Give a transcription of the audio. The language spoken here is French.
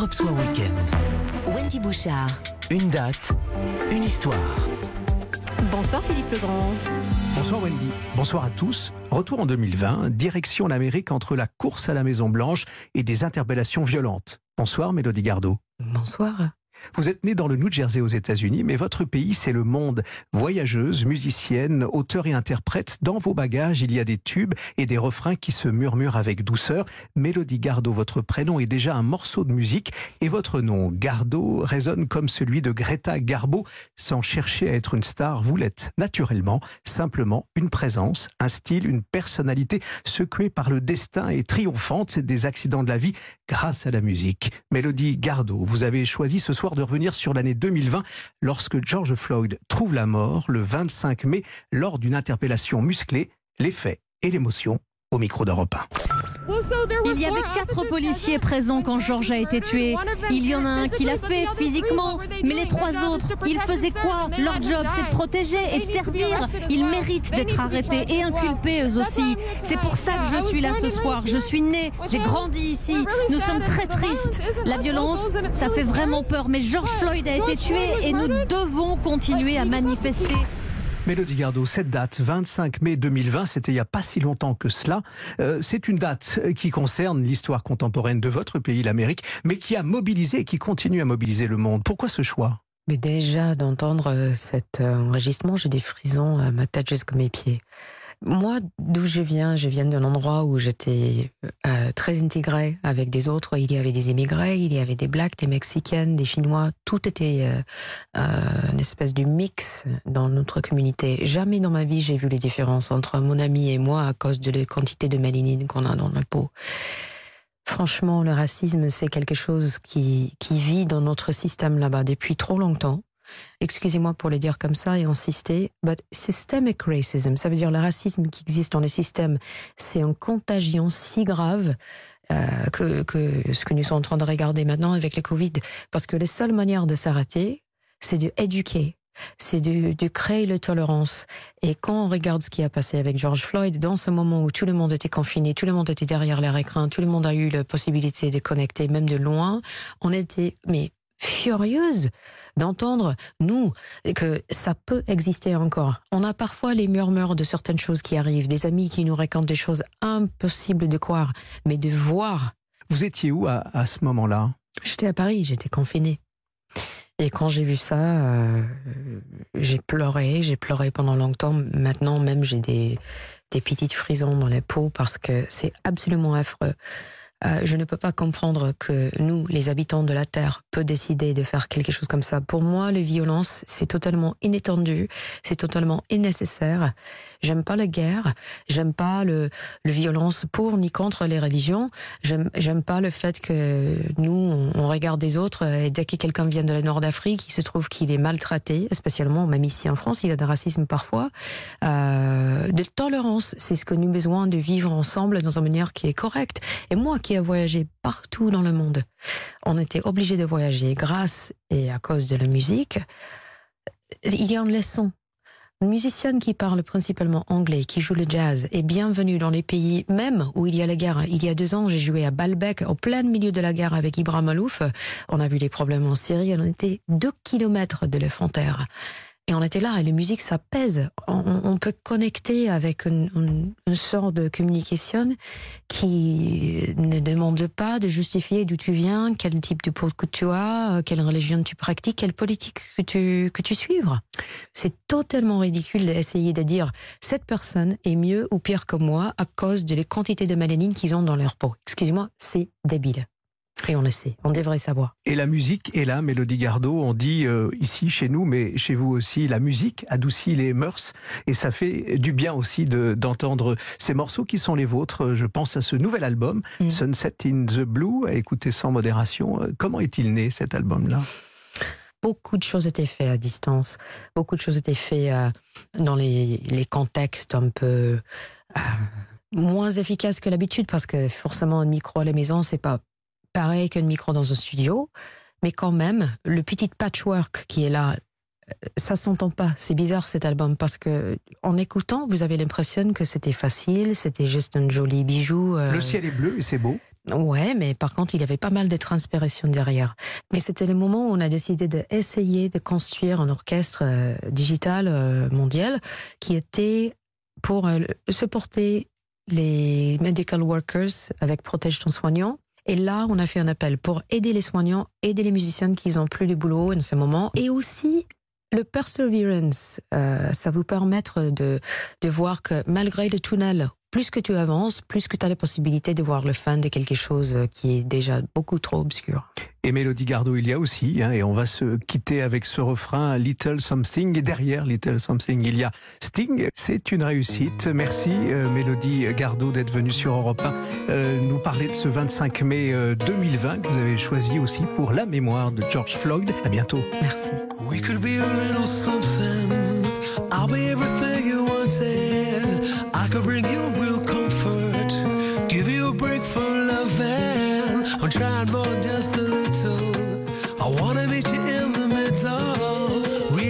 Europe Soir Weekend. Wendy Bouchard. Une date, une histoire. Bonsoir Philippe Legrand. Bonsoir Wendy. Bonsoir à tous. Retour en 2020, direction l'Amérique entre la course à la Maison Blanche et des interpellations violentes. Bonsoir Mélodie Gardot. Bonsoir. Vous êtes née dans le New Jersey aux États-Unis, mais votre pays, c'est le monde. Voyageuse, musicienne, auteur et interprète, dans vos bagages, il y a des tubes et des refrains qui se murmurent avec douceur. Mélodie Gardot, votre prénom est déjà un morceau de musique et votre nom, Gardot, résonne comme celui de Greta Garbo. Sans chercher à être une star, vous l'êtes naturellement, simplement une présence, un style, une personnalité secouée par le destin et triomphante des accidents de la vie grâce à la musique. Mélodie Gardot, vous avez choisi ce soir de revenir sur l'année 2020 lorsque George Floyd trouve la mort le 25 mai lors d'une interpellation musclée, les faits et l'émotion au micro d'Europe 1. Il y avait quatre policiers présents quand George a été tué. Il y en a un qui l'a fait physiquement, mais les trois autres, ils faisaient quoi? Leur job, c'est de protéger et de servir. Ils méritent d'être arrêtés et inculpés eux aussi. C'est pour ça que je suis là ce soir. Je suis née, j'ai grandi ici. Nous sommes très tristes. La violence, ça fait vraiment peur. Mais George Floyd a été tué et nous devons continuer à manifester. Mélodie Gardot, cette date, 25 mai 2020, c'était il n'y a pas si longtemps que cela. Euh, c'est une date qui concerne l'histoire contemporaine de votre pays, l'Amérique, mais qui a mobilisé et qui continue à mobiliser le monde. Pourquoi ce choix? Mais déjà, d'entendre euh, cet euh, enregistrement, j'ai des frisons à ma tête jusqu'à mes pieds. Moi, d'où je viens, je viens d'un endroit où j'étais euh, très intégrée avec des autres. Il y avait des immigrés, il y avait des blacks, des mexicaines, des chinois. Tout était euh, euh, une espèce de mix dans notre communauté. Jamais dans ma vie j'ai vu les différences entre mon ami et moi à cause de la quantité de mélanine qu'on a dans la peau. Franchement, le racisme, c'est quelque chose qui, qui vit dans notre système là-bas depuis trop longtemps excusez-moi pour le dire comme ça et insister, but systemic racism, ça veut dire le racisme qui existe dans le système, c'est une contagion si grave euh, que, ce que nous sommes en train de regarder maintenant avec le Covid, parce que la seule manière de s'arrêter, c'est d'éduquer, c'est de, créer la tolérance. Et quand on regarde ce qui a passé avec George Floyd, dans ce moment où tout le monde était confiné, tout le monde était derrière les écrans, tout le monde a eu la possibilité de connecter, même de loin, on était mais furieuse d'entendre, nous, que ça peut exister encore. On a parfois les murmures de certaines choses qui arrivent, des amis qui nous racontent des choses impossibles de croire, mais de voir. Vous étiez où à, à ce moment-là? J'étais à Paris, j'étais confinée. Et quand j'ai vu ça, euh, j'ai pleuré, j'ai pleuré pendant longtemps. Maintenant, même, j'ai des, des petites frisons dans la peau parce que c'est absolument affreux. Euh, je ne peux pas comprendre que nous, les habitants de la Terre, peut décider de faire quelque chose comme ça. Pour moi, les violences, c'est totalement inattendu, c'est totalement innécessaire. J'aime pas la guerre, j'aime pas le, le violence pour ni contre les religions. J'aime pas le fait que nous, on, regarde des autres et dès que quelqu'un vient de la Nord d'Afrique, il se trouve qu'il est maltraité, spécialement même ici en France, il a de racisme parfois. Euh, de tolérance, c'est ce que nous avons besoin de vivre ensemble dans une manière qui est correcte. Et moi ai voyagé partout dans le monde, on était obligé de voyager grâce et à cause de la musique. Il y a une leçon une musicienne qui parle principalement anglais, qui joue le jazz, est bienvenue dans les pays même où il y a la guerre. Il y a deux ans, j'ai joué à Baalbek, au plein milieu de la guerre avec Ibrahim Malouf. On a vu les problèmes en Syrie. On était deux kilomètres de la frontière. Et on était là, et la musique, ça pèse. On, peut connecter avec une, sorte de communication qui ne demande pas de justifier d'où tu viens, quel type de peau que tu as, quelle religion tu pratiques, quelle politique que tu, que tu suivres. C'est totalement ridicule d'essayer de dire cette personne est mieux ou pire que moi à cause de les quantités de mélanine qu'ils ont dans leur peau. Excusez-moi, c'est débile. Et on le sait, on devrait savoir. Et la musique est là, Mélodie Gardot. On dit euh, ici, chez nous, mais chez vous aussi, la musique adoucit les mœurs. Et ça fait du bien aussi d'entendre de, ces morceaux qui sont les vôtres. Je pense à ce nouvel album, mm. Sunset in the Blue, à écouter sans modération. Comment est-il né cet album-là? Beaucoup de choses étaient faites à distance, beaucoup de choses étaient faites euh, dans les, les, contextes un peu euh, moins efficaces que l'habitude, parce que forcément un micro à la maison, c'est pas pareil qu'un micro dans un studio, mais quand même, le petit patchwork qui est là, ça s'entend pas. C'est bizarre cet album parce que en écoutant, vous avez l'impression que c'était facile, c'était juste un joli bijou. Euh... Le ciel est bleu et c'est beau. Ouais, mais par contre, il y avait pas mal de transpiration derrière. Mais c'était le moment où on a décidé d'essayer de construire un orchestre euh, digital euh, mondial qui était pour euh, supporter les medical workers avec Protège ton soignant. Et là, on a fait un appel pour aider les soignants, aider les musiciens qui n'ont plus de boulot en ce moment, et aussi le perseverance, euh, ça vous permettre de, de voir que malgré le tunnel, plus que tu avances, plus que tu as la possibilité de voir le fin de quelque chose qui est déjà beaucoup trop obscur. Et Mélodie Gardot, il y a aussi, hein, et on va se quitter avec ce refrain Little Something. Et derrière Little Something, il y a Sting. C'est une réussite. Merci euh, Mélodie Gardot d'être venue sur Europe 1 euh, nous parler de ce 25 mai 2020 euh, que vous avez choisi aussi pour la mémoire de George Floyd. À bientôt. Merci. We could be a little something. I'll be everything you wanted. Could bring you